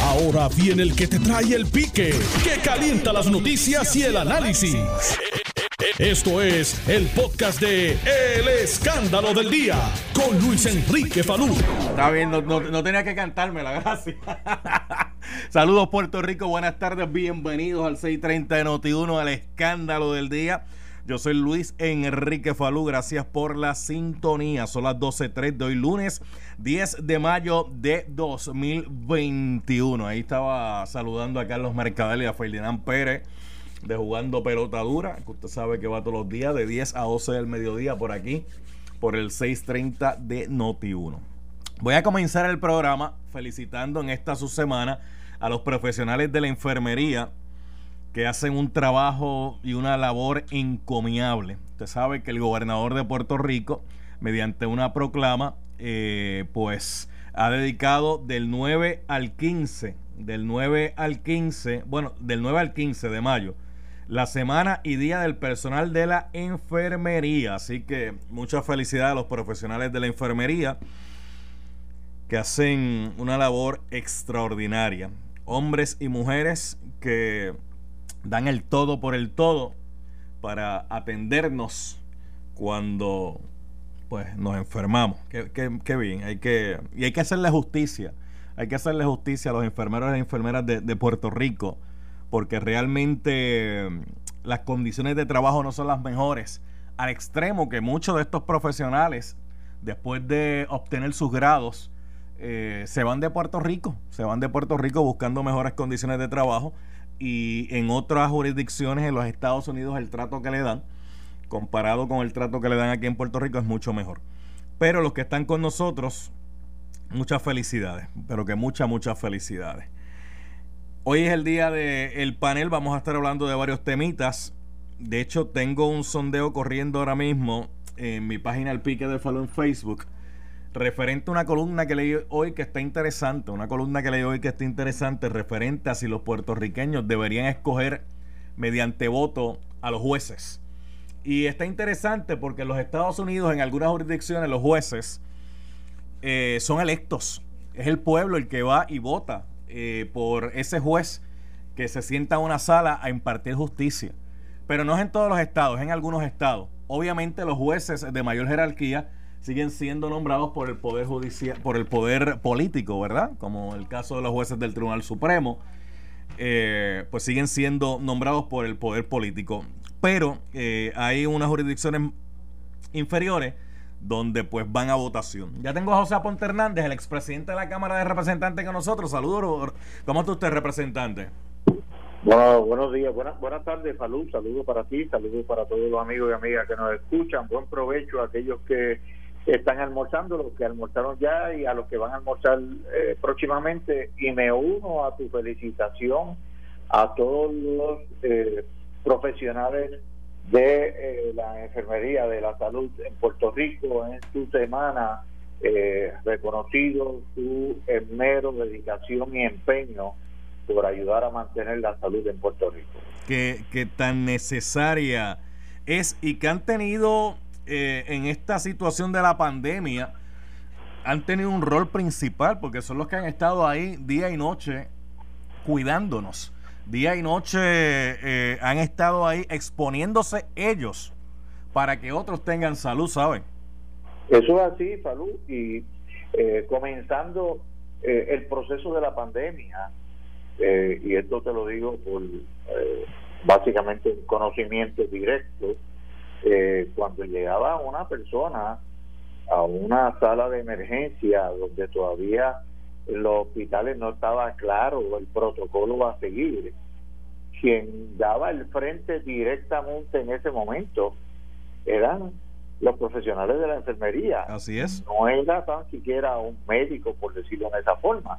Ahora viene el que te trae el pique, que calienta las noticias y el análisis. Esto es el podcast de El Escándalo del Día con Luis Enrique Falú. Está bien, no, tenía que cantarme la gracia. Saludos Puerto Rico, buenas tardes, bienvenidos al 630 de Noti1, al Escándalo del Día. Yo soy Luis Enrique Falú, gracias por la sintonía. Son las 12.03 de hoy lunes 10 de mayo de 2021. Ahí estaba saludando a Carlos Mercadel y a Ferdinand Pérez de Jugando Pelota Dura, que usted sabe que va todos los días de 10 a 12 del mediodía por aquí, por el 630 de Noti1. Voy a comenzar el programa felicitando en esta su semana a los profesionales de la enfermería que hacen un trabajo y una labor encomiable. Usted sabe que el gobernador de Puerto Rico, mediante una proclama, eh, pues ha dedicado del 9 al 15, del 9 al 15, bueno, del 9 al 15 de mayo, la semana y día del personal de la enfermería. Así que mucha felicidad a los profesionales de la enfermería que hacen una labor extraordinaria. Hombres y mujeres que dan el todo por el todo para atendernos cuando pues nos enfermamos. Qué, qué- qué bien, hay que, y hay que hacerle justicia. Hay que hacerle justicia a los enfermeros y enfermeras de, de Puerto Rico, porque realmente mm, las condiciones de trabajo no son las mejores, al extremo que muchos de estos profesionales, después de obtener sus grados, eh, se van de Puerto Rico, se van de Puerto Rico buscando mejores condiciones de trabajo y en otras jurisdicciones en los Estados Unidos el trato que le dan, comparado con el trato que le dan aquí en Puerto Rico, es mucho mejor. Pero los que están con nosotros, muchas felicidades, pero que muchas, muchas felicidades. Hoy es el día del panel, vamos a estar hablando de varios temitas. De hecho, tengo un sondeo corriendo ahora mismo en mi página El Pique de Falú en Facebook, referente a una columna que leí hoy que está interesante, una columna que leí hoy que está interesante, referente a si los puertorriqueños deberían escoger mediante voto a los jueces. Y está interesante porque en los Estados Unidos, en algunas jurisdicciones, los jueces eh, son electos. Es el pueblo el que va y vota eh, por ese juez que se sienta en una sala a impartir justicia. Pero no es en todos los estados, es en algunos estados. Obviamente los jueces de mayor jerarquía siguen siendo nombrados por el poder judicial, por el poder político, ¿verdad? Como el caso de los jueces del Tribunal Supremo, eh, pues siguen siendo nombrados por el poder político. Pero eh, hay unas jurisdicciones inferiores donde pues van a votación. Ya tengo a José Aponte Hernández, el expresidente de la Cámara de Representantes con nosotros. Saludos. ¿Cómo está usted, representante? Bueno, buenos días, buenas, buenas tardes, salud, saludos para ti, saludos para todos los amigos y amigas que nos escuchan, buen provecho a aquellos que están almorzando, los que almorzaron ya y a los que van a almorzar eh, próximamente y me uno a tu felicitación a todos los eh, profesionales de eh, la enfermería de la salud en Puerto Rico en su semana eh, reconocido su esmero, dedicación y empeño por ayudar a mantener la salud en Puerto Rico. que, que tan necesaria es y que han tenido eh, en esta situación de la pandemia, han tenido un rol principal porque son los que han estado ahí día y noche cuidándonos. Día y noche eh, han estado ahí exponiéndose ellos para que otros tengan salud, ¿saben? Eso es así, Salud, y eh, comenzando eh, el proceso de la pandemia, eh, y esto te lo digo por eh, básicamente un conocimiento directo, eh, cuando llegaba una persona a una sala de emergencia donde todavía los hospitales no estaba claro el protocolo a seguir, quien daba el frente directamente en ese momento eran los profesionales de la enfermería. Así es. No era tan siquiera un médico, por decirlo de esa forma.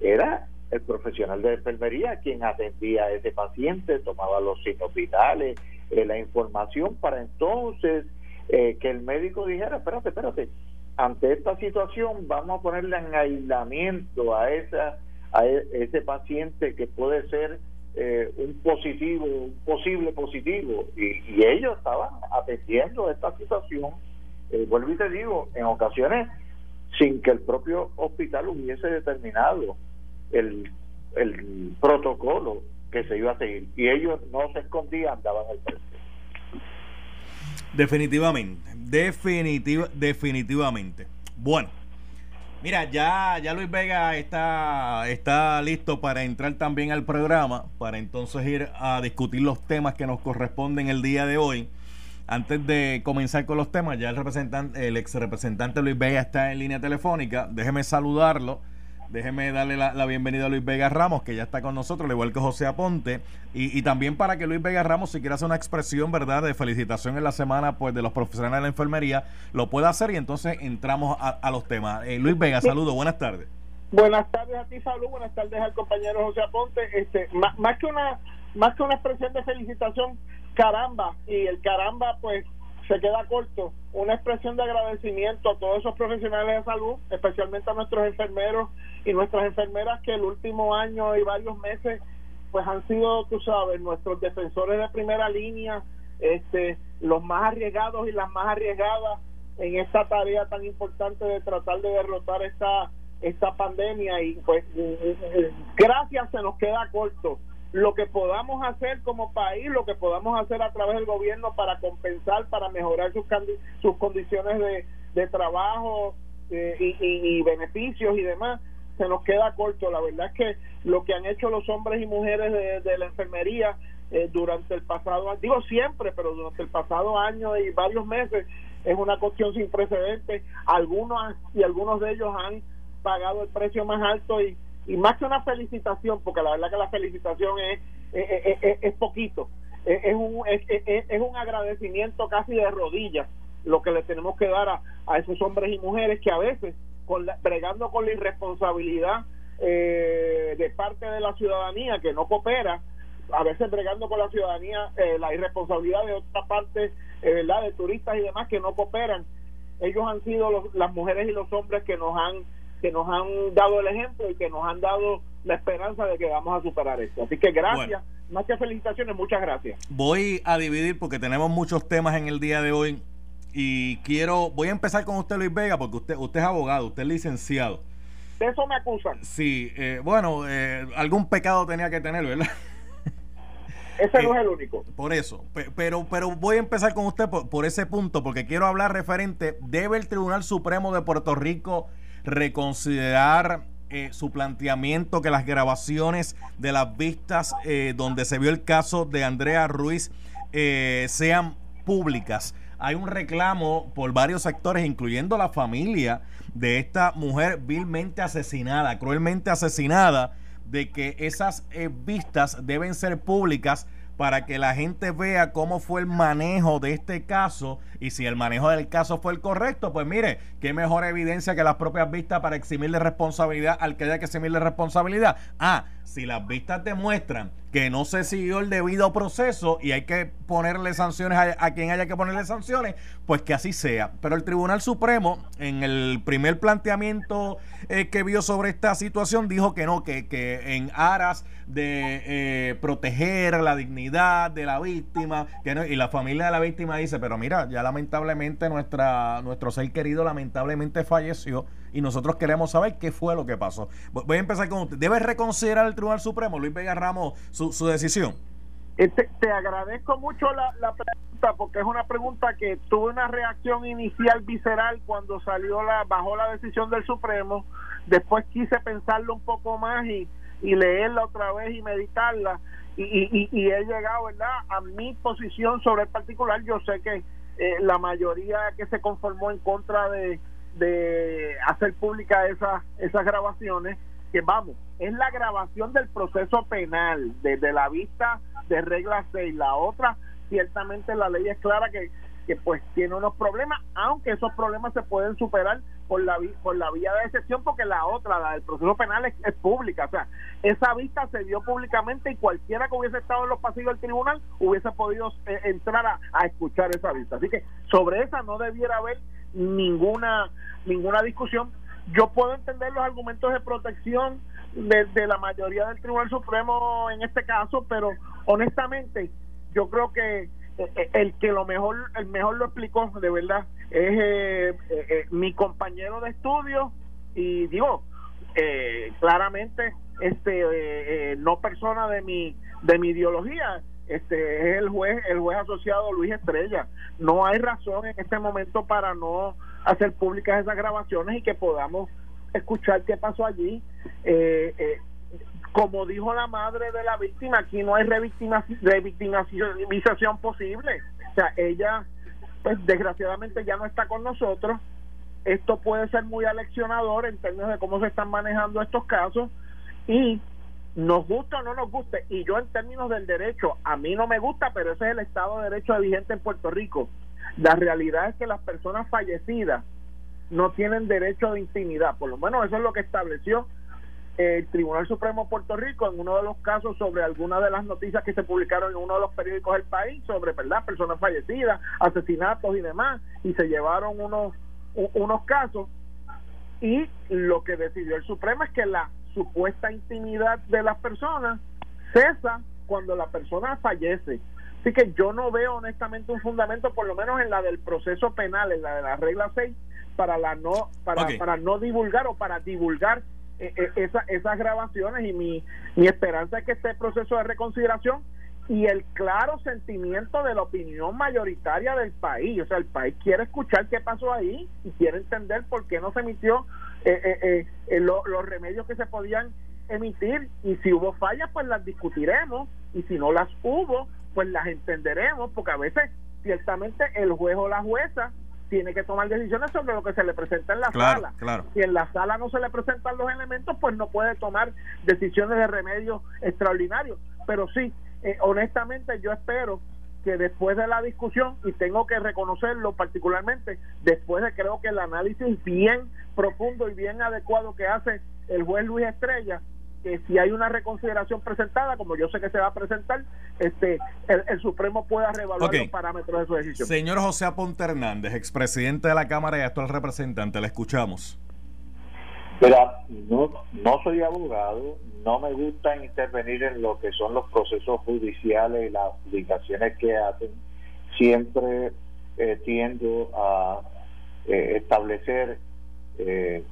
Era el profesional de enfermería quien atendía a ese paciente, tomaba los signos vitales, eh, la información para entonces eh, que el médico dijera, espérate, espérate, ante esta situación vamos a ponerle en aislamiento a esa a e- ese paciente que puede ser eh, un positivo, un posible positivo, y, ellos estaban atendiendo esta situación, eh, vuelvo y te digo, en ocasiones sin que el propio hospital hubiese determinado el, el protocolo que se iba a seguir. Y ellos no se escondían, daban el precio. Definitivamente, definitiva, definitivamente. Bueno, mira, ya, ya Luis Vega está, está listo para entrar también al programa, para entonces ir a discutir los temas que nos corresponden el día de hoy. Antes de comenzar con los temas, ya el representante, el ex representante Luis Vega está en línea telefónica. Déjeme saludarlo Déjeme darle la, bienvenida a Luis Vega Ramos, que ya está con nosotros, al igual que José Aponte. Y, también para que Luis Vega Ramos, si quiere hacer una expresión, ¿verdad?, de felicitación en la semana pues de los profesionales de la enfermería, lo pueda hacer y entonces entramos a, los temas. Eh, Luis Vega, saludos, buenas tardes. Buenas tardes a ti, salud, buenas tardes al compañero José Aponte. Este, más, más que una más que una expresión de felicitación, caramba, y el caramba, pues se queda corto. Una expresión de agradecimiento a todos esos profesionales de salud, especialmente a nuestros enfermeros y nuestras enfermeras que el último año y varios meses pues han sido, tú sabes, nuestros defensores de primera línea, este, los más arriesgados y las más arriesgadas en esta tarea tan importante de tratar de derrotar esta esta pandemia y pues gracias se nos queda corto lo que podamos hacer como país, lo que podamos hacer a través del gobierno para compensar, para mejorar sus, sus condiciones de, de trabajo eh, y, y, beneficios y demás, se nos queda corto. La verdad es que lo que han hecho los hombres y mujeres de, la enfermería eh, durante el pasado, digo siempre, pero durante el pasado año y varios meses, es una cuestión sin precedentes. Algunos y algunos de ellos han pagado el precio más alto y y más que una felicitación, porque la verdad que la felicitación es, es, poquito, es, un, es, un agradecimiento casi de rodillas lo que le tenemos que dar a, a esos hombres y mujeres que a veces, con bregando con la irresponsabilidad eh, de parte de la ciudadanía que no coopera, a veces bregando con la ciudadanía, eh, la irresponsabilidad de otra parte, eh, ¿verdad?, de turistas y demás que no cooperan. Ellos han sido las mujeres y los hombres que nos han que nos han dado el ejemplo y que nos han dado la esperanza de que vamos a superar esto. Así que gracias, más que felicitaciones, muchas gracias. Voy a dividir porque tenemos muchos temas en el día de hoy y quiero, voy a empezar con usted Luis Vega porque usted, usted es abogado, usted es licenciado. De eso me acusan. Sí, eh, bueno, eh, algún pecado tenía que tener, ¿verdad? Ese no es el único. Por eso. Pero, pero voy a empezar con usted por, por, ese punto, porque quiero hablar referente. ¿Debe el Tribunal Supremo de Puerto Rico reconsiderar eh, su planteamiento que las grabaciones de las vistas eh, donde se vio el caso de Andrea Ruiz eh, sean públicas. Hay un reclamo por varios sectores, incluyendo la familia de esta mujer vilmente asesinada, cruelmente asesinada, de que esas vistas deben ser públicas para que la gente vea cómo fue el manejo de este caso y si el manejo del caso fue el correcto, pues mire, qué mejor evidencia que las propias vistas para eximirle responsabilidad al que haya que eximirle responsabilidad. Ah, si las vistas demuestran que no se siguió el debido proceso y hay que ponerle sanciones a, quien haya que ponerle sanciones, pues que así sea. Pero el Tribunal Supremo, en el primer planteamiento eh, que vio sobre esta situación, dijo que no, que, que en aras de eh, proteger la dignidad de la víctima, que no, y la familia de la víctima dice, pero mira, ya lamentablemente nuestra, nuestro ser querido lamentablemente falleció y nosotros queremos saber qué fue lo que pasó. Voy a empezar con usted. ¿Debe reconsiderar el Tribunal Supremo, Luis Vega Ramos, su, su decisión? Eh, te, agradezco mucho la, la, pregunta porque es una pregunta que tuve una reacción inicial visceral cuando salió la bajó la decisión del Supremo. Después quise pensarlo un poco más y, y leerla otra vez y meditarla. Y, y, y, he llegado ¿verdad? a mi posición sobre el particular. Yo sé que eh, la mayoría que se conformó en contra de, de hacer pública esas, esas grabaciones, que vamos, es la grabación del proceso penal, desde la vista de regla 6. La otra, ciertamente la ley es clara que, que pues tiene unos problemas, aunque esos problemas se pueden superar por la, por la vía de excepción, porque la otra, la del proceso penal, es, pública. O sea, esa vista se dio públicamente y cualquiera que hubiese estado en los pasillos del tribunal hubiese podido eh, entrar a, a escuchar esa vista. Así que sobre esa no debiera haber ninguna ninguna discusión. Yo puedo entender los argumentos de protección de, la mayoría del Tribunal Supremo en este caso, pero honestamente yo creo que eh, eh, el que lo mejor el mejor lo explicó de verdad es eh, mi compañero de estudio y digo eh, claramente este no persona de mi de mi ideología este es el juez el juez asociado Luis Estrella. No hay razón en este momento para no hacer públicas esas grabaciones y que podamos escuchar qué pasó allí. Eh, eh, como dijo la madre de la víctima aquí no hay revictimización posible. O sea ella pues desgraciadamente ya no está con nosotros. Esto puede ser muy aleccionador en términos de cómo se están manejando estos casos. Y nos gusta o no nos guste, y yo en términos del derecho, a mí no me gusta, pero ese es el Estado de Derecho vigente en Puerto Rico. La realidad es que las personas fallecidas no tienen derecho de intimidad, por lo menos eso es lo que estableció el Tribunal Supremo de Puerto Rico en uno de los casos sobre algunas de las noticias que se publicaron en uno de los periódicos del país sobre verdad personas fallecidas, asesinatos y demás, y se llevaron unos unos casos. Y lo que decidió el Supremo es que la supuesta intimidad de las personas cesa cuando la persona fallece. Así que yo no veo honestamente un fundamento, por lo menos en la del proceso penal, en la de la regla 6, para la no para, para no divulgar o para divulgar eh, eh, esas grabaciones y mi, mi esperanza es que este proceso de reconsideración y el claro sentimiento de la opinión mayoritaria del país. O sea, el país quiere escuchar qué pasó ahí y quiere entender por qué no se emitió eh, eh, eh los remedios que se podían emitir y si hubo fallas, pues las discutiremos y si no las hubo, pues las entenderemos porque a veces ciertamente el juez o la jueza tiene que tomar decisiones sobre lo que se le presenta en la sala. Claro. Si en la sala no se le presentan los elementos, pues no puede tomar decisiones de remedio extraordinarios. Pero sí, eh, honestamente yo espero que después de la discusión, y tengo que reconocerlo particularmente, después de creo que el análisis bien profundo y bien adecuado que hace el juez Luis Estrella, que si hay una reconsideración presentada, como yo sé que se va a presentar, este el, Supremo pueda reevaluar los parámetros de su decisión. Señor José Aponte Hernández, expresidente de la Cámara y actual representante, le escuchamos. Mira, no, no soy abogado, no me gusta intervenir en lo que son los procesos judiciales y las publicaciones que hacen. Siempre eh, tiendo a eh, establecer, eh,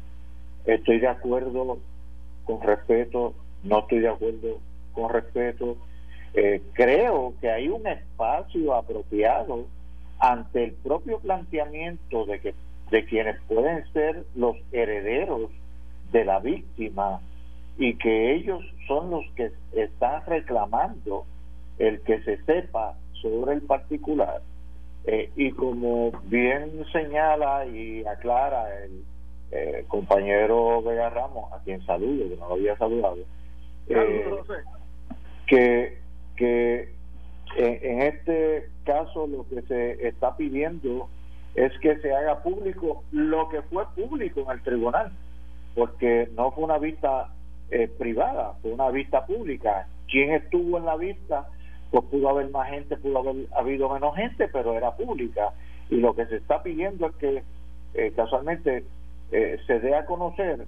estoy de acuerdo con respeto, no estoy de acuerdo con respeto. creo que hay un espacio apropiado ante el propio planteamiento de que de quienes pueden ser los herederos de la víctima y que ellos son los que están reclamando el que se sepa sobre el particular. Eh, y como bien señala y aclara el eh, compañero Vega Ramos, a quien saludo, que no lo había saludado, eh, que, que en este caso lo que se está pidiendo es que se haga público lo que fue público en el tribunal porque no fue una vista eh, privada, fue una vista pública. ¿Quién estuvo en la vista? Pues pudo haber más gente, pudo haber habido menos gente, pero era pública. Y lo que se está pidiendo es que eh, casualmente eh, se dé a conocer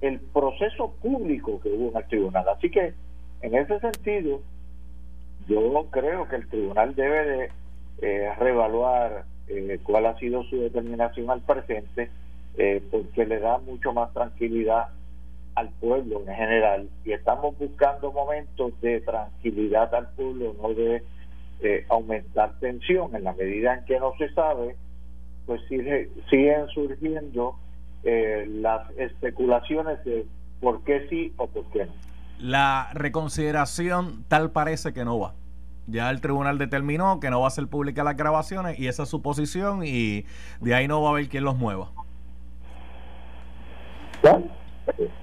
el proceso público que hubo en el tribunal. Así que, en ese sentido, yo creo que el tribunal debe de reevaluar cuál ha sido su determinación al presente eh, porque le da mucho más tranquilidad al pueblo en general y estamos buscando momentos de tranquilidad al pueblo, no de eh, aumentar tensión en la medida en que no se sabe, pues sigue, siguen surgiendo eh, las especulaciones de por qué sí o por qué no. La reconsideración tal parece que no va. Ya el tribunal determinó que no va a ser pública las grabaciones y esa es su posición y de ahí no va a haber quien los mueva.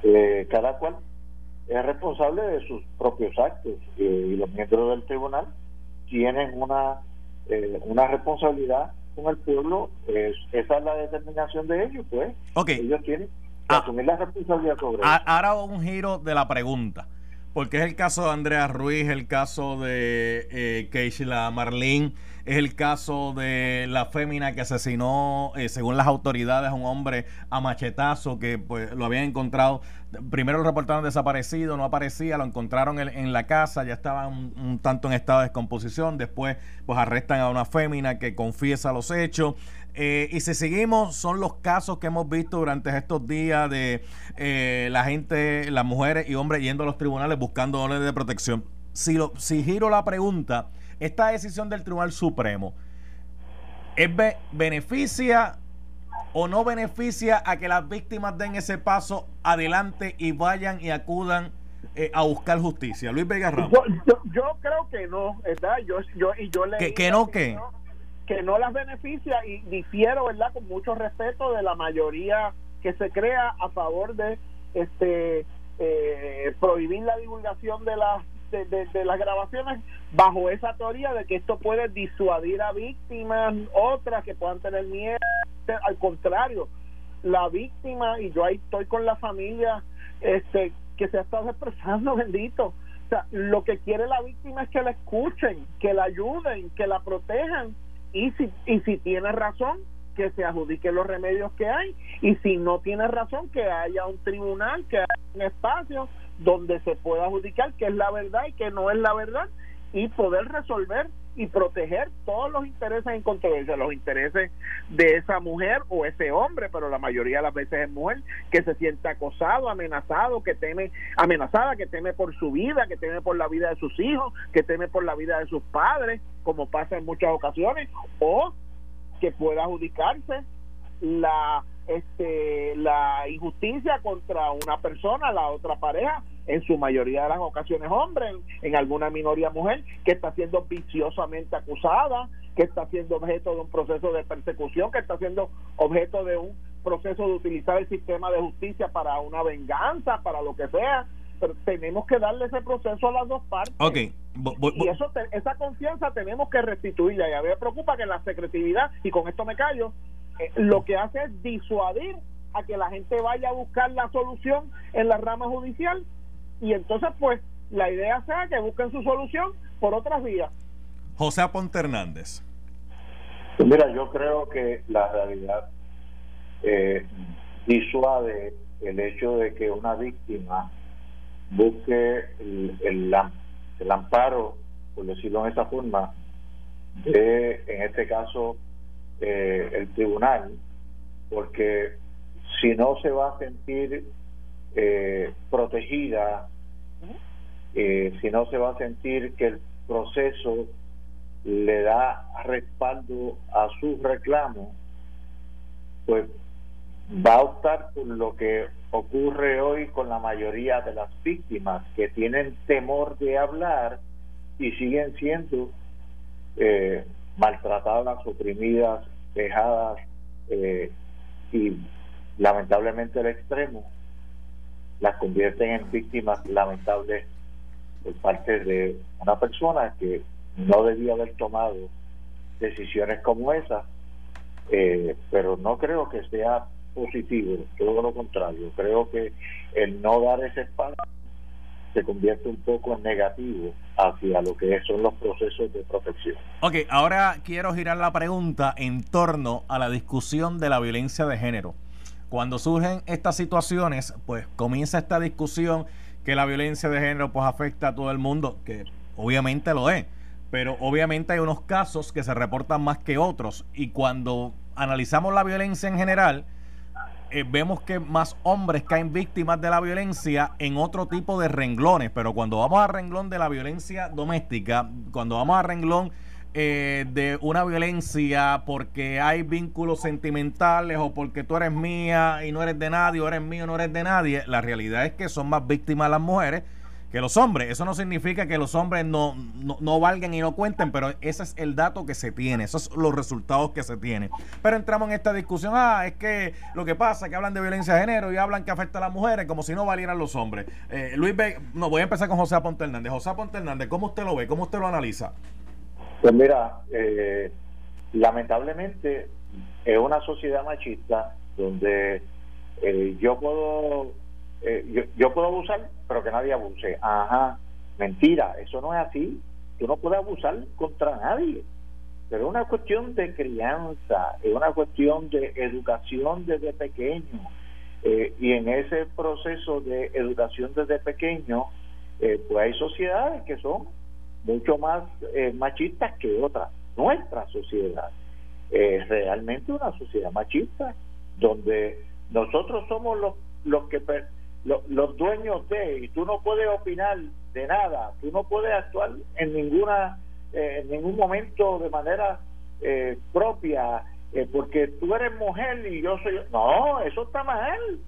Eh, cada cual es responsable de sus propios actos eh, y los miembros del tribunal tienen una eh, una responsabilidad con el pueblo esa es la determinación de ellos pues ellos tienen que ah. asumir la responsabilidad sobre eso. ahora un giro de la pregunta porque es el caso de Andrea Ruiz el caso de eh, Keishla Marlene es el caso de la fémina que asesinó, eh, según las autoridades, a un hombre a machetazo que pues, lo habían encontrado. Primero lo reportaron desaparecido, no aparecía, lo encontraron en, la casa, ya estaba un, tanto en estado de descomposición. Después, pues arrestan a una fémina que confiesa los hechos. Eh, y si seguimos, son los casos que hemos visto durante estos días de eh, la gente, las mujeres y hombres yendo a los tribunales buscando órdenes de protección. Si, lo, si giro la pregunta, esta decisión del Tribunal Supremo, ¿es beneficia o no beneficia a que las víctimas den ese paso adelante y vayan y acudan eh, a buscar justicia? Luis Vega Ramos. Yo, creo que no, ¿verdad? Yo, yo, y yo le ¿Que, no qué? Que no las beneficia y difiero, ¿verdad? Con mucho respeto de la mayoría que se crea a favor de este eh, prohibir la divulgación de las de, las grabaciones bajo esa teoría de que esto puede disuadir a víctimas, otras que puedan tener miedo. Al contrario, la víctima, y yo ahí estoy con la familia este que se ha estado expresando, bendito. O sea, lo que quiere la víctima es que la escuchen, que la ayuden, que la protejan. Y si, y si tiene razón, que se adjudique los remedios que hay. Y si no tiene razón, que haya un tribunal, que haya un espacio donde se pueda adjudicar qué es la verdad y qué no es la verdad y poder resolver y proteger todos los intereses en controversia, los intereses de esa mujer o ese hombre, pero la mayoría de las veces es mujer, que se siente acosado, amenazado, que teme, amenazada, que teme por su vida, que teme por la vida de sus hijos, que teme por la vida de sus padres, como pasa en muchas ocasiones, o que pueda adjudicarse la este la injusticia contra una persona, la otra pareja, en su mayoría de las ocasiones hombre, en, alguna minoría mujer, que está siendo viciosamente acusada, que está siendo objeto de un proceso de persecución, que está siendo objeto de un proceso de utilizar el sistema de justicia para una venganza, para lo que sea. Pero tenemos que darle ese proceso a las dos partes. y eso esa confianza tenemos que restituirla. Y a mí me preocupa que la secretividad, y con esto me callo, lo que hace es disuadir a que la gente vaya a buscar la solución en la rama judicial y entonces pues la idea sea que busquen su solución por otras vías. José Aponte Hernández. Pues mira, yo creo que la realidad eh, disuade el hecho de que una víctima busque el, el, amparo, por decirlo de esa forma, de, en este caso, eh, el tribunal, porque si no se va a sentir eh, protegida, eh, si no se va a sentir que el proceso le da respaldo a su reclamo, pues va a optar por lo que ocurre hoy con la mayoría de las víctimas que tienen temor de hablar y siguen siendo eh, maltratadas, oprimidas, dejadas eh, y lamentablemente el extremo las convierten en víctimas lamentables por parte de una persona que no debía haber tomado decisiones como esas, eh, pero no creo que sea positivo, todo lo contrario, creo que el no dar ese espacio se convierte un poco en negativo hacia lo que son los procesos de protección. Ok, ahora quiero girar la pregunta en torno a la discusión de la violencia de género. Cuando surgen estas situaciones, pues comienza esta discusión que la violencia de género pues afecta a todo el mundo, que obviamente lo es, pero obviamente hay unos casos que se reportan más que otros y cuando analizamos la violencia en general, eh, vemos que más hombres caen víctimas de la violencia en otro tipo de renglones, pero cuando vamos a renglón de la violencia doméstica, cuando vamos a renglón eh, de una violencia porque hay vínculos sentimentales o porque tú eres mía y no eres de nadie, o eres mío y no eres de nadie, la realidad es que son más víctimas las mujeres que los hombres. Eso no significa que los hombres no, no, valgan y no cuenten, pero ese es el dato que se tiene, esos son los resultados que se tienen. Pero entramos en esta discusión, ah, es que lo que pasa es que hablan de violencia de género y hablan que afecta a las mujeres como si no valieran los hombres. Eh, Luis, no, voy a empezar con José Aponte Hernández. José Aponte Hernández, ¿cómo usted lo ve? ¿Cómo usted lo analiza? Pues mira, eh, lamentablemente es una sociedad machista donde eh, yo puedo eh, yo, puedo abusar, pero que nadie abuse. Ajá, mentira, eso no es así. Tú no puedes abusar contra nadie. Pero es una cuestión de crianza, es una cuestión de educación desde pequeño. Eh, y en ese proceso de educación desde pequeño, eh, pues hay sociedades que son mucho más machistas que otras, nuestra sociedad. eh, realmente una sociedad machista, donde nosotros somos los, los que los, dueños de, y tú no puedes opinar de nada, tú no puedes actuar en ninguna eh, en ningún momento de manera eh, propia, eh, porque tú eres mujer y yo soy... No, eso está mal,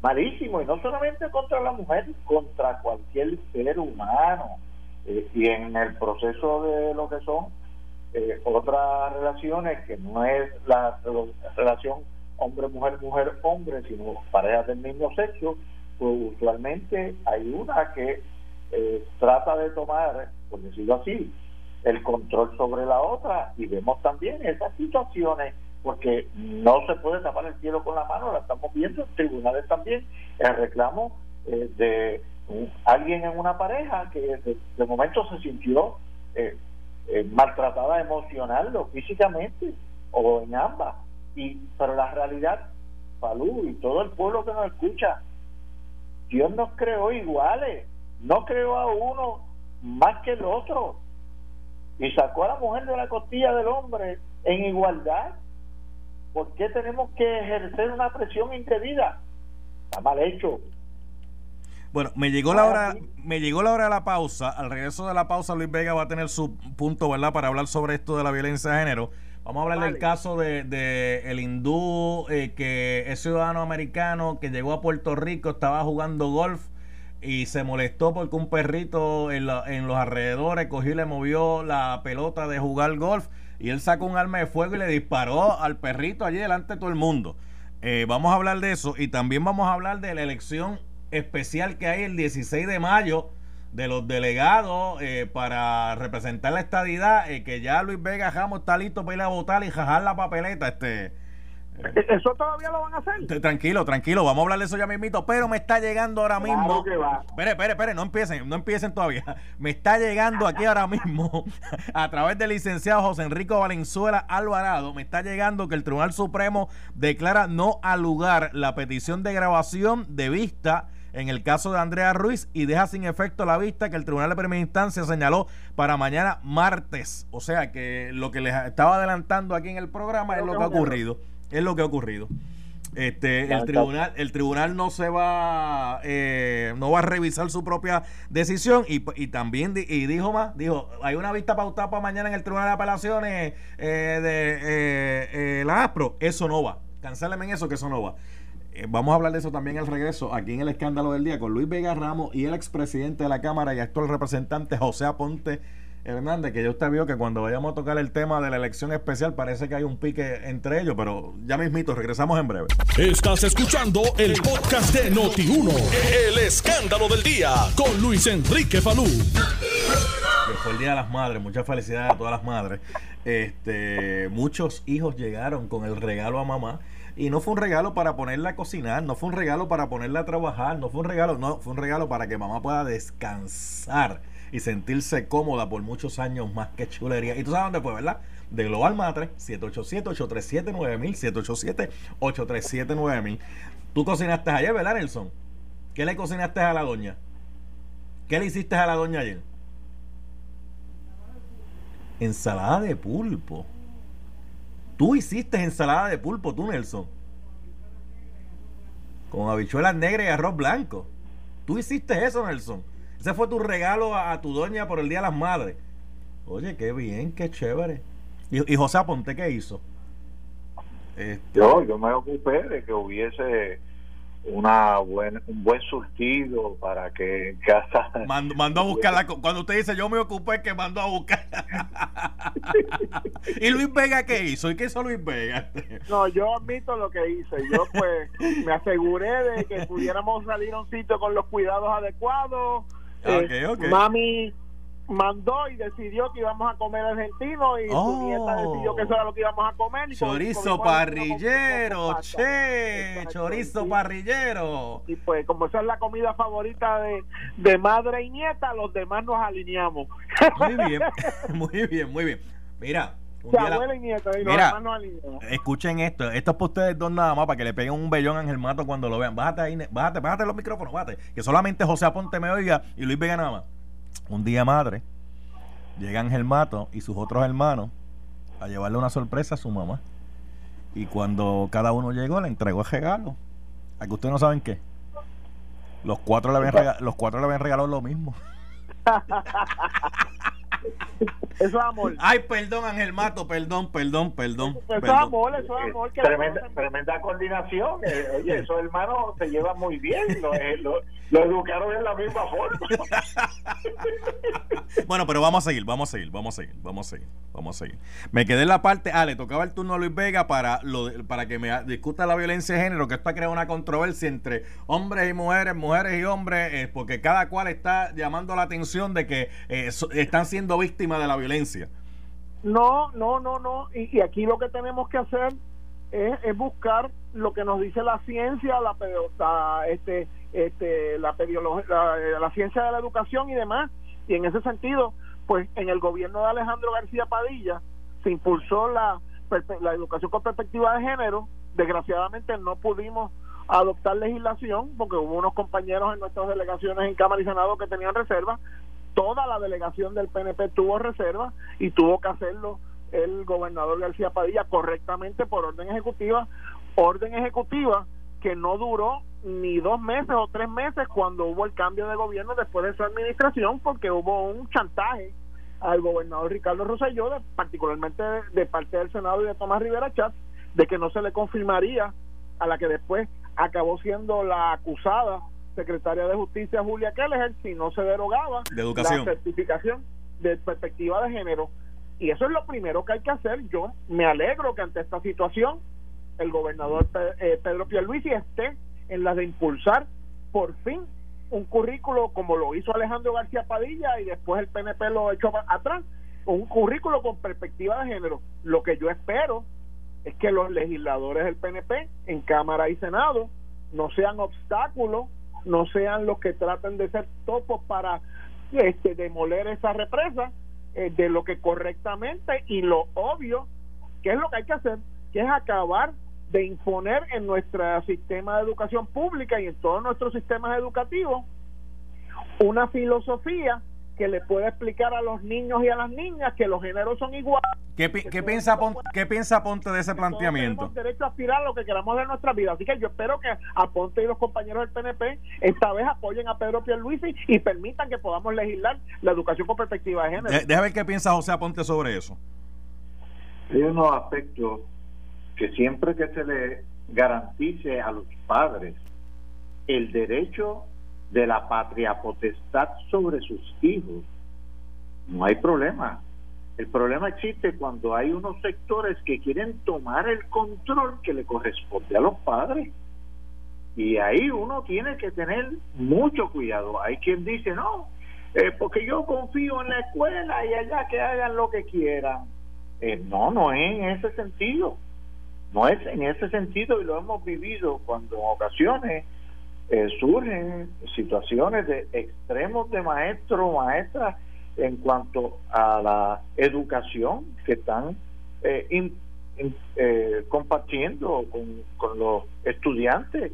malísimo, y no solamente contra la mujer, contra cualquier ser humano. y en el proceso de lo que son otras relaciones, que no es la relación hombre-mujer, mujer-hombre, sino parejas del mismo sexo, pues usualmente hay una que trata de tomar, por decirlo así, el control sobre la otra y vemos también esas situaciones porque no se puede tapar el cielo con la mano, la estamos viendo en tribunales también, el reclamo eh, de alguien en una pareja que de, momento se sintió eh, eh, maltratada emocional o físicamente o en ambas. Y pero la realidad Falú y todo el pueblo que nos escucha Dios nos creó iguales no creó a uno más que el otro y sacó a la mujer de la costilla del hombre en igualdad. ¿Por qué tenemos que ejercer una presión indebida? Está mal hecho. Bueno, me llegó la hora, me llegó la hora de la pausa. Al regreso de la pausa, Luis Vega va a tener su punto, ¿verdad?, para hablar sobre esto de la violencia de género. Vamos a hablar del caso de, de el hindú eh, que es ciudadano americano que llegó a Puerto Rico, estaba jugando golf y se molestó porque un perrito en, los alrededores cogió y le movió la pelota de jugar golf y él sacó un arma de fuego y le disparó al perrito allí delante de todo el mundo. Eh, vamos a hablar de eso y también vamos a hablar de la elección especial que hay el 16 de mayo de los delegados eh, para representar la estadidad, eh, que ya Luis Vega Jamo está listo para ir a votar y jajar la papeleta. Este, ¿E-, ¿Eso todavía lo van a hacer? Tranquilo, tranquilo, vamos a hablar de eso ya mismito, pero me está llegando ahora mismo. Espere, espere, espere, no empiecen, no empiecen todavía. Me está llegando aquí ahora mismo, a través del licenciado José Enrico Valenzuela Alvarado, me está llegando que el Tribunal Supremo declara no al lugar la petición de grabación de vista en el caso de Andrea Ruiz y deja sin efecto la vista que el Tribunal de Primera Instancia señaló para mañana martes. O sea que lo que les estaba adelantando aquí en el programa es lo que ha ocurrido. Es lo que ha ocurrido. Este, el tribunal, el tribunal no se va, eh, no va a revisar su propia decisión y, y también y dijo más, dijo, hay una vista pautada para mañana en el tribunal de apelaciones eh, de eh, la ASPRO, eso no va, cancéleme en eso que eso no va. Vamos a hablar de eso también al regreso aquí en el escándalo del día con Luis Vega Ramos y el expresidente de la Cámara y actual representante José Aponte Hernández, que ya usted vio que cuando vayamos a tocar el tema de la elección especial parece que hay un pique entre ellos, pero ya mismito, regresamos en breve. Estás escuchando el podcast de Noti1, el escándalo del día, con Luis Enrique Falú. fue el Día de las Madres, muchas felicidades a todas las madres. Este, muchos hijos llegaron con el regalo a mamá. Y no fue un regalo para ponerla a cocinar, no fue un regalo para ponerla a trabajar, no fue un regalo, no, fue un regalo para que mamá pueda descansar y sentirse cómoda por muchos años más que chulería. Y tú sabes dónde fue, ¿verdad? De Global Matre, 787-837-9000, 787-837-9000. Tú cocinaste ayer, ¿verdad, Nelson? ¿Qué le cocinaste a la doña? ¿Qué le hiciste a la doña ayer? Ensalada de pulpo. Tú hiciste ensalada de pulpo, tú, Nelson. Con habichuelas negras y arroz blanco. Tú hiciste eso, Nelson. Ese fue tu regalo a, tu doña por el Día de las Madres. Oye, qué bien, qué chévere. ¿Y, José Aponte qué hizo? Este... Yo, yo me ocupé de que hubiese una buen, un buen surtido para que en casa. Mando, a buscar la, Cuando usted dice yo me ocupé, que mando a buscar. ¿Y Luis Vega qué hizo? ¿Y qué hizo Luis Vega? No, yo admito lo que hice. Yo, pues, me aseguré de que pudiéramos salir a un sitio con los cuidados adecuados eh, mami mandó y decidió que íbamos a comer argentino y su nieta oh. decidió que eso era lo que íbamos a comer. Y chorizo parrillero, che, chorizo parrillero. Y pues como esa es la comida favorita de, de madre y nieta, los demás nos alineamos. Muy bien, muy bien, muy bien. Mira, Mira, escuchen esto. Esto es para ustedes dos nada más, para que le peguen un bellón a Ángel Mato cuando lo vean. Bájate ahí, bájate, bájate los micrófonos, bájate. Que solamente José Aponte me oiga y Luis Vega nada más. Un día madre, llega Ángel Mato y sus otros hermanos a llevarle una sorpresa a su mamá. Y cuando cada uno llegó, le entregó el regalo. A que ustedes no saben qué. Los cuatro le habían regalado, los cuatro le habían regalado lo mismo. Eso es amor. Ay, perdón, Ángel Mato, perdón, perdón, perdón. Eso es amor, eso es amor. Que Tremenda, tremenda coordinación. Eh, oye, esos hermanos se llevan muy bien. Lo, eh, lo- lo educaron en la misma forma. Bueno, pero vamos a seguir, vamos a seguir, vamos a seguir, vamos a seguir, vamos a seguir. Me quedé en la parte, ah, le tocaba el turno a Luis Vega para lo de- para que me discuta la violencia de género, que esto ha creado una controversia entre hombres y mujeres, mujeres y hombres, eh, porque cada cual está llamando la atención de que eh, so- están siendo víctimas de la violencia. No, no, no, no. Y, aquí lo que tenemos que hacer es, es buscar lo que nos dice la ciencia, la, la, este, este, la, la, eh, la ciencia de la educación y demás. Y en ese sentido, pues en el gobierno de Alejandro García Padilla se impulsó la, la educación con perspectiva de género. Desgraciadamente no pudimos adoptar legislación porque hubo unos compañeros en nuestras delegaciones en Cámara y Senado que tenían reservas toda la delegación del PNP tuvo reserva y tuvo que hacerlo el gobernador García Padilla correctamente por orden ejecutiva, orden ejecutiva que no duró ni dos meses o tres meses cuando hubo el cambio de gobierno después de su administración porque hubo un chantaje al gobernador Ricardo Rosselló, de- particularmente de, parte del Senado y de Tomás Rivera Chatz, de que no se le confirmaría a la que después acabó siendo la acusada secretaria de Justicia Julia Kelleher si no se derogaba De educación. la certificación de perspectiva de género. Y eso es lo primero que hay que hacer. Yo me alegro que ante esta situación el gobernador eh, Pedro Pierluisi esté en la de impulsar por fin un currículo como lo hizo Alejandro García Padilla y después el PNP lo echó atrás, un currículo con perspectiva de género. Lo que yo espero es que los legisladores del PNP en Cámara y Senado no sean obstáculos, no sean los que traten de ser topos para este, demoler esa represa eh, de lo que correctamente y lo obvio que es lo que hay que hacer, que es acabar de imponer en nuestro sistema de educación pública y en todos nuestros sistemas educativos una filosofía que le pueda explicar a los niños y a las niñas que los géneros son iguales. ¿Qué, pi- qué piensa, Pon- ¿Qué piensa Ponte de ese que todos planteamiento? Tenemos derecho a aspirar a lo que queramos de nuestra vida. Así que yo espero que Aponte y los compañeros del PNP esta vez apoyen a Pedro Pierluisi y permitan que podamos legislar la educación con perspectiva de género. De- Deja ver qué piensa José Aponte sobre eso. Hay unos aspectos que siempre que se le garantice a los padres el derecho de la patria potestad sobre sus hijos, no hay problema. El problema existe cuando hay unos sectores que quieren tomar el control que le corresponde a los padres. Y ahí uno tiene que tener mucho cuidado. Hay quien dice, no, eh, porque yo confío en la escuela y allá que hagan lo que quieran. Eh, no, no es en ese sentido. No es en ese sentido y lo hemos vivido cuando en ocasiones eh, surgen situaciones de extremos de maestros maestras en cuanto a la educación que están eh, eh, compartiendo con, con los estudiantes,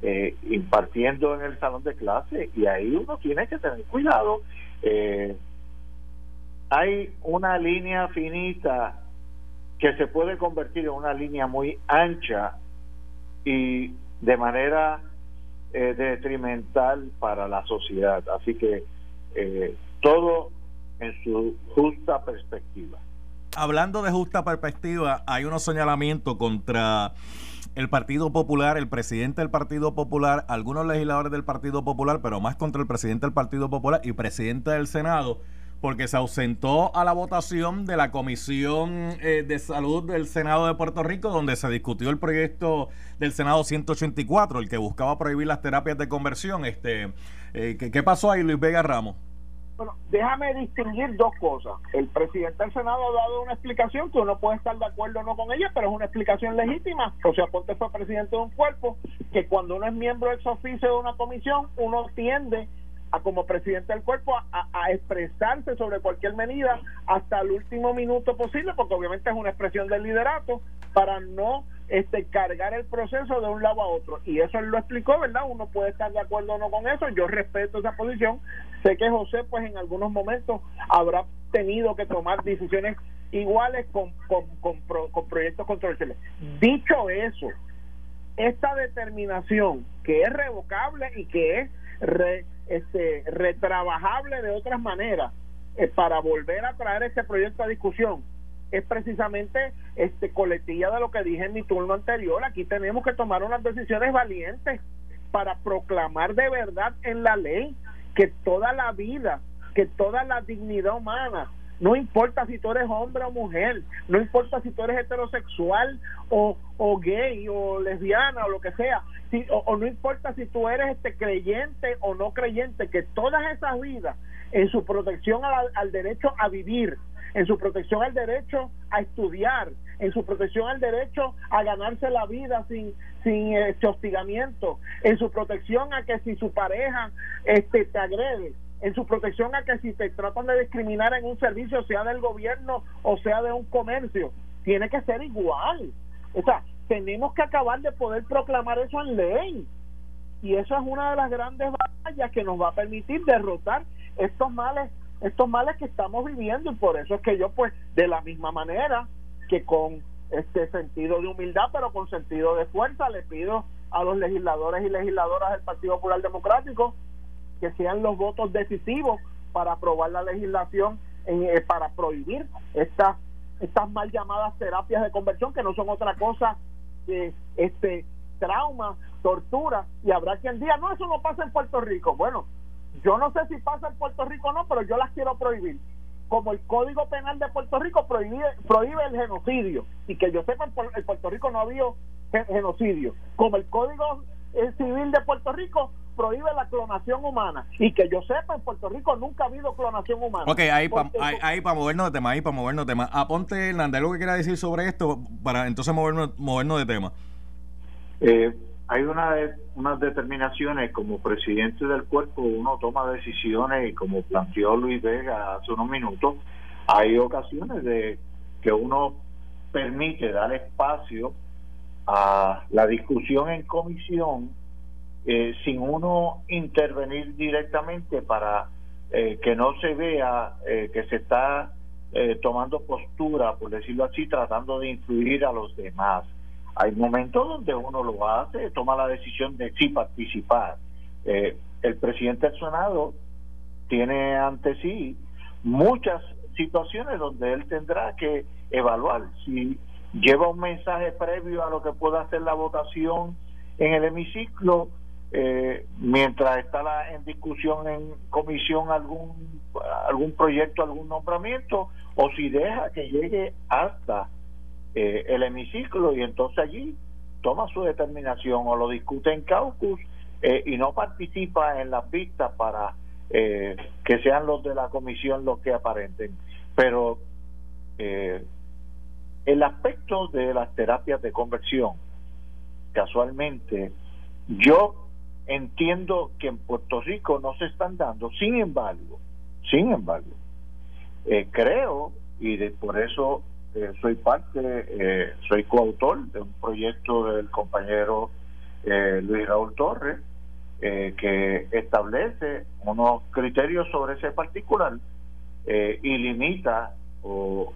eh, impartiendo en el salón de clase y ahí uno tiene que tener cuidado. Eh, hay una línea finita que se puede convertir en una línea muy ancha y de manera eh, detrimental para la sociedad. Así que eh, todo en su justa perspectiva. Hablando de justa perspectiva, hay unos señalamientos contra el Partido Popular, el presidente del Partido Popular, algunos legisladores del Partido Popular, pero más contra el presidente del Partido Popular y presidente del Senado, porque se ausentó a la votación de la Comisión eh, de Salud del Senado de Puerto Rico, donde se discutió el proyecto del Senado 184, el que buscaba prohibir las terapias de conversión. Este, eh, ¿qué, qué pasó ahí, Luis Vega Ramos? Bueno, déjame distinguir dos cosas. El presidente del Senado ha dado una explicación que uno puede estar de acuerdo o no con ella, pero es una explicación legítima. O sea, Ponte fue presidente de un cuerpo que cuando uno es miembro ex oficio de una comisión, uno tiende a como presidente del cuerpo a, a expresarse sobre cualquier medida hasta el último minuto posible, porque obviamente es una expresión del liderato para no este cargar el proceso de un lado a otro. Y eso él lo explicó, ¿verdad? Uno puede estar de acuerdo o no con eso. Yo respeto esa posición. Sé que José, pues en algunos momentos habrá tenido que tomar decisiones iguales con, con, con, proyectos controversiales. Dicho eso, esta determinación que es revocable y que es este, retrabajable de otras maneras eh, para volver a traer este proyecto a discusión es precisamente este coletilla de lo que dije en mi turno anterior. Aquí tenemos que tomar unas decisiones valientes para proclamar de verdad en la ley que toda la vida, que toda la dignidad humana, no importa si tú eres hombre o mujer, no importa si tú eres heterosexual o, o gay o lesbiana o lo que sea, o, no importa si tú eres este creyente o no creyente, que todas esas vidas en su protección al derecho a vivir, en su protección al derecho a estudiar, en su protección al derecho a ganarse la vida sin sin este hostigamiento, en su protección a que si su pareja este te agrede, en su protección a que si te tratan de discriminar en un servicio, sea del gobierno o sea de un comercio, tiene que ser igual. O sea, tenemos que acabar de poder proclamar eso en ley. Y eso es una de las grandes batallas que nos va a permitir derrotar estos males estos males que estamos viviendo y por eso es que yo pues de la misma manera que con este sentido de humildad pero con sentido de fuerza le pido a los legisladores y legisladoras del Partido Popular Democrático que sean los votos decisivos para aprobar la legislación eh, para prohibir estas estas mal llamadas terapias de conversión que no son otra cosa que este trauma, tortura y habrá quien diga no eso no pasa en Puerto Rico bueno yo no sé si pasa en Puerto Rico o no, pero yo las quiero prohibir. Como el Código Penal de Puerto Rico prohíbe, prohíbe el genocidio, y que yo sepa, en Puerto Rico no ha habido genocidio. Como el Código eh, Civil de Puerto Rico prohíbe la clonación humana. Y que yo sepa, en Puerto Rico nunca ha habido clonación humana. Ok, ahí para ahí, movernos de tema, ahí para movernos de tema. Aponte, Hernández, algo que quiera decir sobre esto para entonces movernos, movernos de tema. Eh, hay una, unas determinaciones como presidente del cuerpo, uno toma decisiones y como planteó Luis Vega hace unos minutos, hay ocasiones de que uno permite dar espacio a la discusión en comisión eh, sin uno intervenir directamente para eh, que no se vea eh, que se está tomando postura, por decirlo así, tratando de influir a los demás. Hay momentos donde uno lo hace, toma la decisión de sí participar. Eh, el presidente del Senado tiene ante sí muchas situaciones donde él tendrá que evaluar si lleva un mensaje previo a lo que pueda hacer la votación en el hemiciclo eh, mientras está la, en discusión en comisión algún algún proyecto algún nombramiento o si deja que llegue hasta eh, el hemiciclo y entonces allí toma su determinación o lo discute en caucus eh, y no participa en las vistas para eh, que sean los de la comisión los que aparenten. Pero el aspecto de las terapias de conversión, casualmente, yo entiendo que en Puerto Rico no se están dando, sin embargo, sin embargo, creo, y de, por eso eh, soy parte, eh, soy coautor de un proyecto del compañero eh, Luis Raúl Torres, que establece unos criterios sobre ese particular y limita o,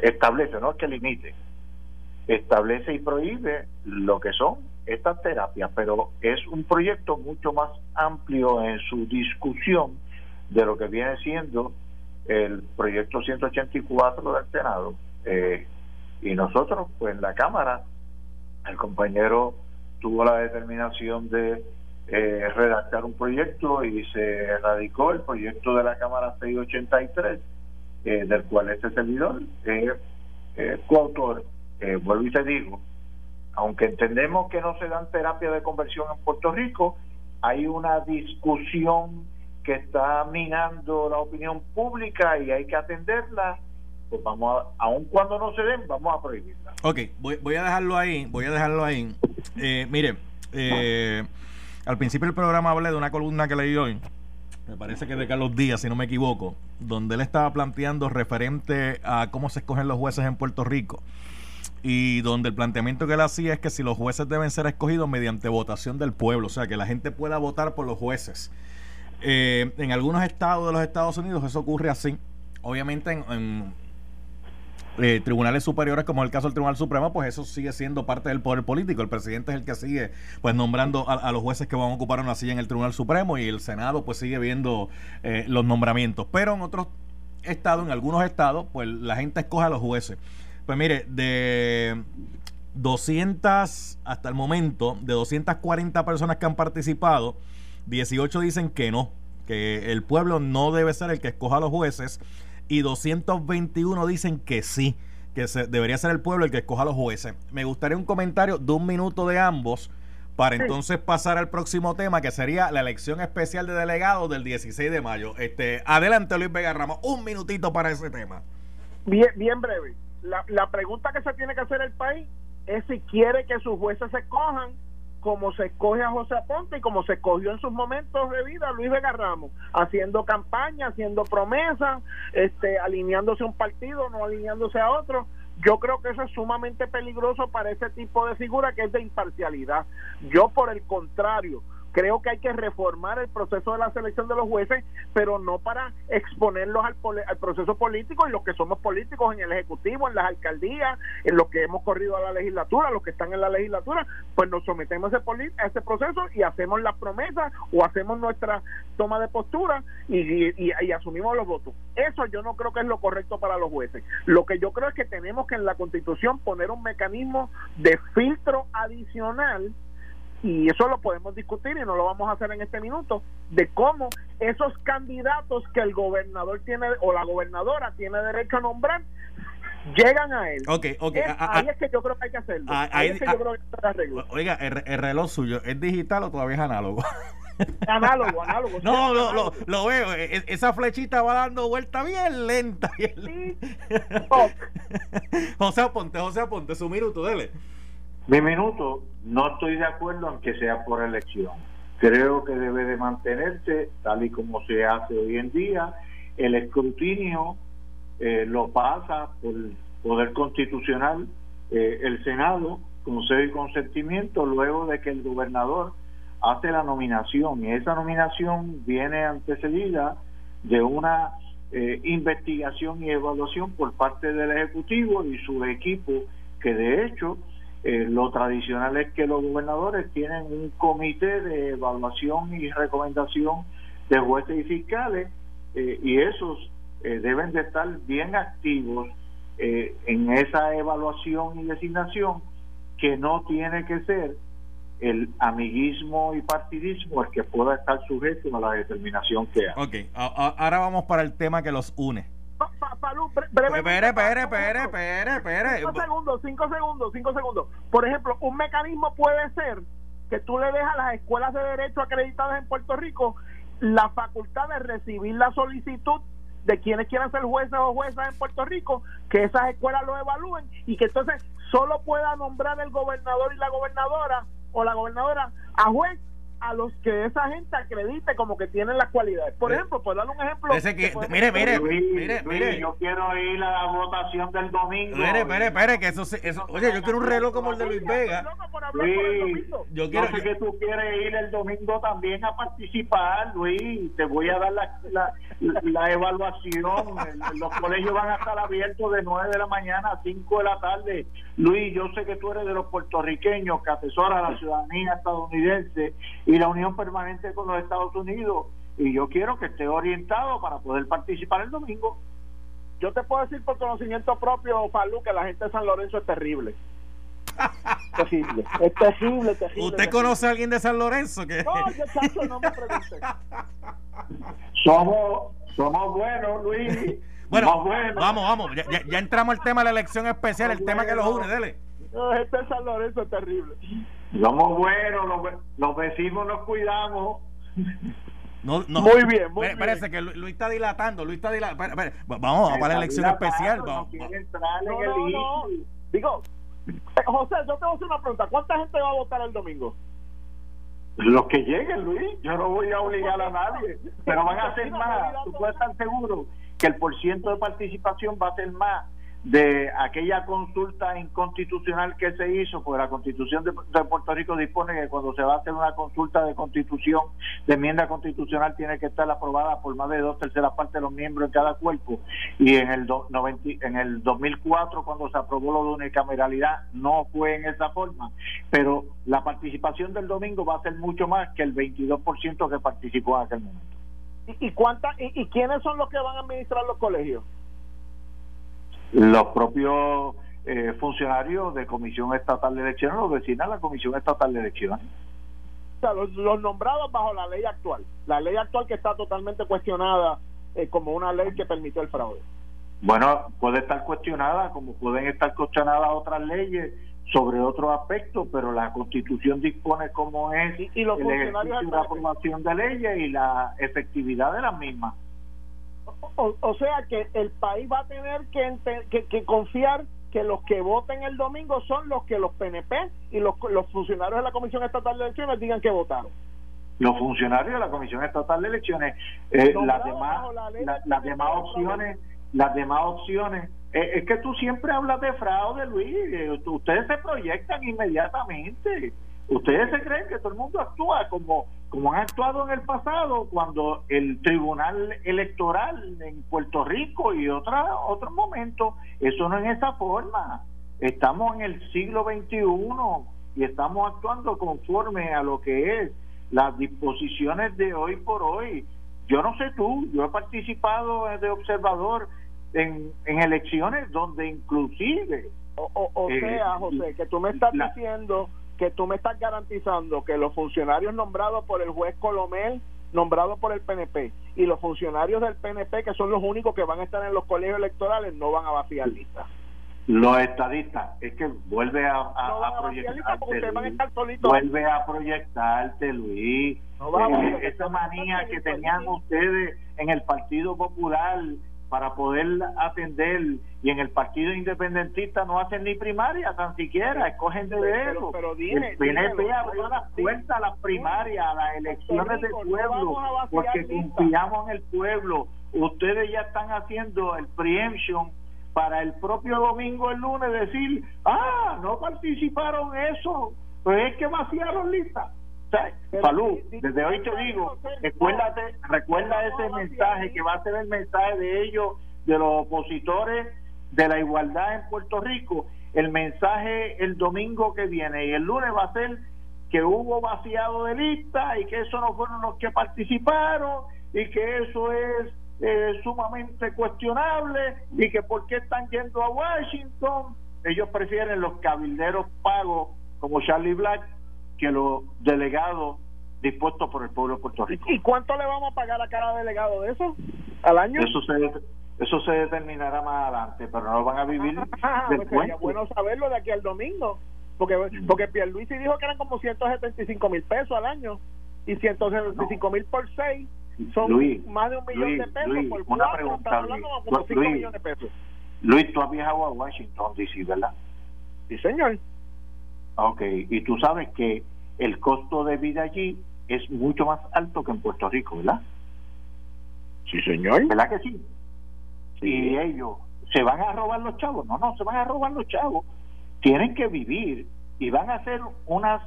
establece, no es que limite, establece y prohíbe lo que son estas terapias, pero es un proyecto mucho más amplio en su discusión de lo que viene siendo el proyecto 184 del Senado eh, y nosotros, pues en la Cámara, el compañero tuvo la determinación de eh, redactar un proyecto y se radicó el proyecto de la Cámara 683, eh, del cual este servidor es coautor. vuelvo y te digo, aunque entendemos que no se dan terapia de conversión en Puerto Rico, hay una discusión que está minando la opinión pública y hay que atenderla, pues vamos a, aun cuando no se den, vamos a prohibirla. Ok, voy, voy a dejarlo ahí, voy a dejarlo ahí. Eh, mire, eh, al principio del programa hablé de una columna que leí hoy, me parece que de Carlos Díaz, si no me equivoco, donde él estaba planteando referente a cómo se escogen los jueces en Puerto Rico y donde el planteamiento que él hacía es que si los jueces deben ser escogidos mediante votación del pueblo, o sea, que la gente pueda votar por los jueces. Eh, en algunos estados de los Estados Unidos eso ocurre así. Obviamente en, eh, tribunales superiores, como el caso del Tribunal Supremo, pues eso sigue siendo parte del poder político. El presidente es el que sigue pues nombrando a, los jueces que van a ocupar una silla en el Tribunal Supremo y el Senado pues sigue viendo eh, los nombramientos. Pero en otros estados, en algunos estados, pues la gente escoge a los jueces. Pues mire, de 200 hasta el momento, de 240 personas que han participado, 18 dicen que no, que el pueblo no debe ser el que escoja a los jueces y 221 dicen que sí, que se, debería ser el pueblo el que escoja a los jueces. Me gustaría un comentario de un minuto de ambos para entonces pasar al próximo tema que sería la elección especial de delegados del 16 de mayo. Este, adelante Luis Vega Ramos, un minutito para ese tema. Bien, bien breve. La, la pregunta que se tiene que hacer el país es si quiere que sus jueces se cojan como se escoge a José Aponte y como se escogió en sus momentos de vida Luis Vega Ramos, haciendo campaña, haciendo promesas, este, alineándose a un partido, no alineándose a otro. Yo creo que eso es sumamente peligroso para ese tipo de figura que es de imparcialidad. Yo, por el contrario, Creo que hay que reformar el proceso de la selección de los jueces, pero no para exponerlos al, proceso político en los que somos políticos en el Ejecutivo, en las alcaldías, en los que hemos corrido a la legislatura, los que están en la legislatura, pues nos sometemos a ese, a ese proceso y hacemos las promesas o hacemos nuestra toma de postura y, y asumimos los votos. Eso yo no creo que es lo correcto para los jueces. Lo que yo creo es que tenemos que en la Constitución poner un mecanismo de filtro adicional y eso lo podemos discutir y no lo vamos a hacer en este minuto, de cómo esos candidatos que el gobernador tiene o la gobernadora tiene derecho a nombrar llegan a él. Ok, ok. ahí es que yo creo que hay que hacerlo. ahí, es que yo creo que hay que arreglo. Oiga, el, reloj suyo, ¿es digital o todavía es análogo? Análogo, análogo. No, Lo, lo, veo. E, e, esa flechita va dando vuelta bien lenta. Bien José Aponte, José Aponte, su minuto, dele. Mi minuto, no estoy de acuerdo en que sea por elección. Creo que debe de mantenerse tal y como se hace hoy en día. El escrutinio eh, lo pasa por el Poder Constitucional, eh, el Senado, con sede y consentimiento, luego de que el gobernador hace la nominación. Y esa nominación viene antecedida de una eh, investigación y evaluación por parte del Ejecutivo y su equipo, que de hecho eh, lo tradicional es que los gobernadores tienen un comité de evaluación y recomendación de jueces y fiscales eh, y esos eh, deben de estar bien activos en esa evaluación y designación que no tiene que ser el amiguismo y partidismo el que pueda estar sujeto a la determinación que haga. Ok, ahora vamos para el tema que los une Espere, espere, espere, espere, espere. Cinco segundos, cinco segundos, cinco segundos. Por ejemplo, un mecanismo puede ser que tú le dejas a las escuelas de derecho acreditadas en Puerto Rico la facultad de recibir la solicitud de quienes quieran ser jueces o juezas en Puerto Rico, que esas escuelas lo evalúen y que entonces solo pueda nombrar el gobernador y la gobernadora o la gobernadora a juez a los que esa gente acredite como que tienen las cualidades. Por eh, ejemplo, por darle un ejemplo. mire, mire, mire, mire. Yo quiero ir a la votación del domingo. Mire, espere, espere, que eso, eso oye, yo quiero un reloj como el de Luis Vega. Luis, yo quiero que tú quieres ir el domingo también a participar, Luis. Te voy a dar la, la, la evaluación. Los colegios van a estar abiertos de 9 de la mañana a 5 de la tarde. Luis, yo sé que tú eres de los puertorriqueños que atesora la ciudadanía estadounidense y la unión permanente con los Estados Unidos. Y yo quiero que esté orientado para poder participar el domingo. Yo te puedo decir por conocimiento propio, Falú, que la gente de San Lorenzo es terrible. terrible, es terrible, terrible. ¿Usted conoce a alguien de San Lorenzo? Que... No, yo chacho, no me pregunte. somos, somos buenos, Luis. Bueno, vamos, vamos. Ya, ya, entramos al tema de la elección especial, el tema que los une, dele. No, este San Lorenzo es terrible. Somos buenos, los, los vecinos nos cuidamos. No, no. Muy bien, muy bien. Parece que Luis está dilatando, Luis está dilatando. Vamos, a para la elección especial. Vamos. No, no, no, Digo, José, yo te voy a hacer una pregunta. ¿Cuánta gente va a votar el domingo? Los que lleguen, Luis. Yo no voy a obligar a nadie. Pero van a ser más. Tú puedes estar seguro que el porciento de participación va a ser más de aquella consulta inconstitucional que se hizo, porque la constitución de, Puerto Rico dispone que cuando se va a hacer una consulta de constitución, de enmienda constitucional, tiene que estar aprobada por más de dos terceras partes de los miembros en cada cuerpo. Y en el, en el 2004, cuando se aprobó lo de unicameralidad, no fue en esa forma. Pero la participación del domingo va a ser mucho más que el 22% que participó en aquel momento. ¿Y, y, cuánta, y quiénes son los que van a administrar los colegios? los propios eh, funcionarios de Comisión Estatal de Elecciones los designa la Comisión Estatal de Elecciones. O sea, los, nombrados bajo la ley actual, la ley actual que está totalmente cuestionada eh, como una ley que permitió el fraude. Bueno, puede estar cuestionada como pueden estar cuestionadas otras leyes sobre otros aspectos, pero la Constitución dispone cómo es y, los funcionarios la aprobación de leyes y la efectividad de las mismas. O, sea que el país va a tener que, que, confiar que los que voten el domingo son los que los PNP y los, los funcionarios de la Comisión Estatal de Elecciones digan que votaron. Los funcionarios de la Comisión Estatal de Elecciones, eh, las demás, las demás opciones, las demás opciones, es que tú siempre hablas de fraude, Luis, eh, ustedes se proyectan inmediatamente. Ustedes se creen que todo el mundo actúa como, como han actuado en el pasado cuando el Tribunal Electoral en Puerto Rico y otra, otros momentos, eso no es esa forma. Estamos en el siglo XXI y estamos actuando conforme a lo que es las disposiciones de hoy por hoy. Yo no sé tú, yo he participado de observador en, en elecciones donde inclusive... O, eh, sea, José, que tú me estás diciendo que tú me estás garantizando que los funcionarios nombrados por el juez Colomel, nombrados por el PNP, y los funcionarios del PNP, que son los únicos que van a estar en los colegios electorales, no van a vaciar listas. Los estadistas, es que vuelve a, a, proyectarte. Vuelve a proyectarte, Luis. Eh, esa manía que tenían ustedes en el Partido Popular para poder atender y en el partido independentista no hacen ni primaria tan siquiera escogen de dedo. pero, el PNP abrió las puertas a las primarias a las elecciones del pueblo porque confiamos en el pueblo. Ustedes ya están haciendo el preemption para el propio domingo el lunes decir ah no participaron eso pues es que vaciaron listas Salud, desde hoy te digo, recuérdate, recuerda ese mensaje que va a ser el mensaje de ellos, de los opositores de la igualdad en Puerto Rico, el mensaje el domingo que viene y el lunes va a ser que hubo vaciado de lista y que eso no fueron los que participaron y que eso es eh, sumamente cuestionable y que por qué están yendo a Washington, ellos prefieren los cabilderos pagos como Charlie Black que los delegados dispuestos por el pueblo de Puerto Rico. ¿Y cuánto le vamos a pagar a cada delegado de eso al año? Eso se, eso se determinará más adelante, pero no van a vivir ah, pues sería bueno saberlo de aquí al domingo, porque porque Pierluisi dijo que eran como 175 mil pesos al año y 175 mil por 6 son más de un millón de pesos por una pregunta, Luis, millones de pesos. Luis, tú has viajado a Washington DC, ¿verdad? Sí, señor. Ok, y tú sabes que el costo de vida allí es mucho más alto que en Puerto Rico, ¿verdad? Sí, señor. ¿Verdad que sí? Y ellos se van a robar los chavos. No, no, se van a robar los chavos. Tienen que vivir y van a hacer unas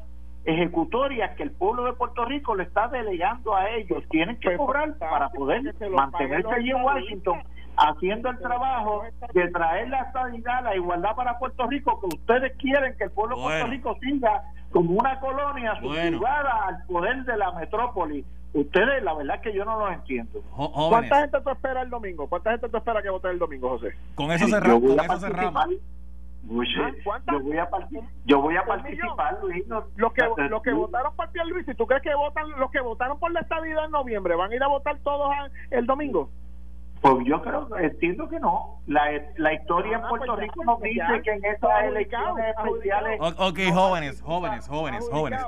ejecutorias que el pueblo de Puerto Rico le está delegando a ellos. Tienen que pues, cobrar para poder mantenerse allí en Washington haciendo el trabajo de traer la estabilidad, la igualdad para Puerto Rico, que ustedes quieren que el pueblo de Puerto Rico siga como una colonia subjugada al poder de la metrópoli. Ustedes, la verdad que yo no lo entiendo. ¿Cuánta gente tú espera el domingo? ¿Cuánta gente tú espera que vote el domingo, José? Con eso cerramos. Con eso cerramos. Ah, yo voy a, yo voy a participar, Luis. los que, los que votaron por Luis, si tú crees que votan, los que votaron por la estabilidad en noviembre, ¿van a ir a votar todos el domingo? Pues yo creo, entiendo que no. La, la historia en ah, Puerto pues Rico nos dice que en esas elecciones especiales. Ok, jóvenes, jóvenes, jóvenes, jóvenes.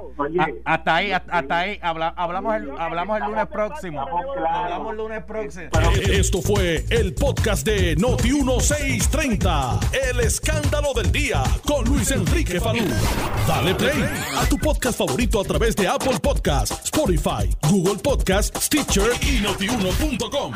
hasta ahí, hasta, ahí, hablamos, el, hablamos el lunes próximo. Hablamos el lunes próximo. Esto fue el podcast de Noti1630. El escándalo del día con Luis Enrique Falú. Dale play a tu podcast favorito a través de Apple Podcasts, Spotify, Google Podcasts, Stitcher y Notiuno.com.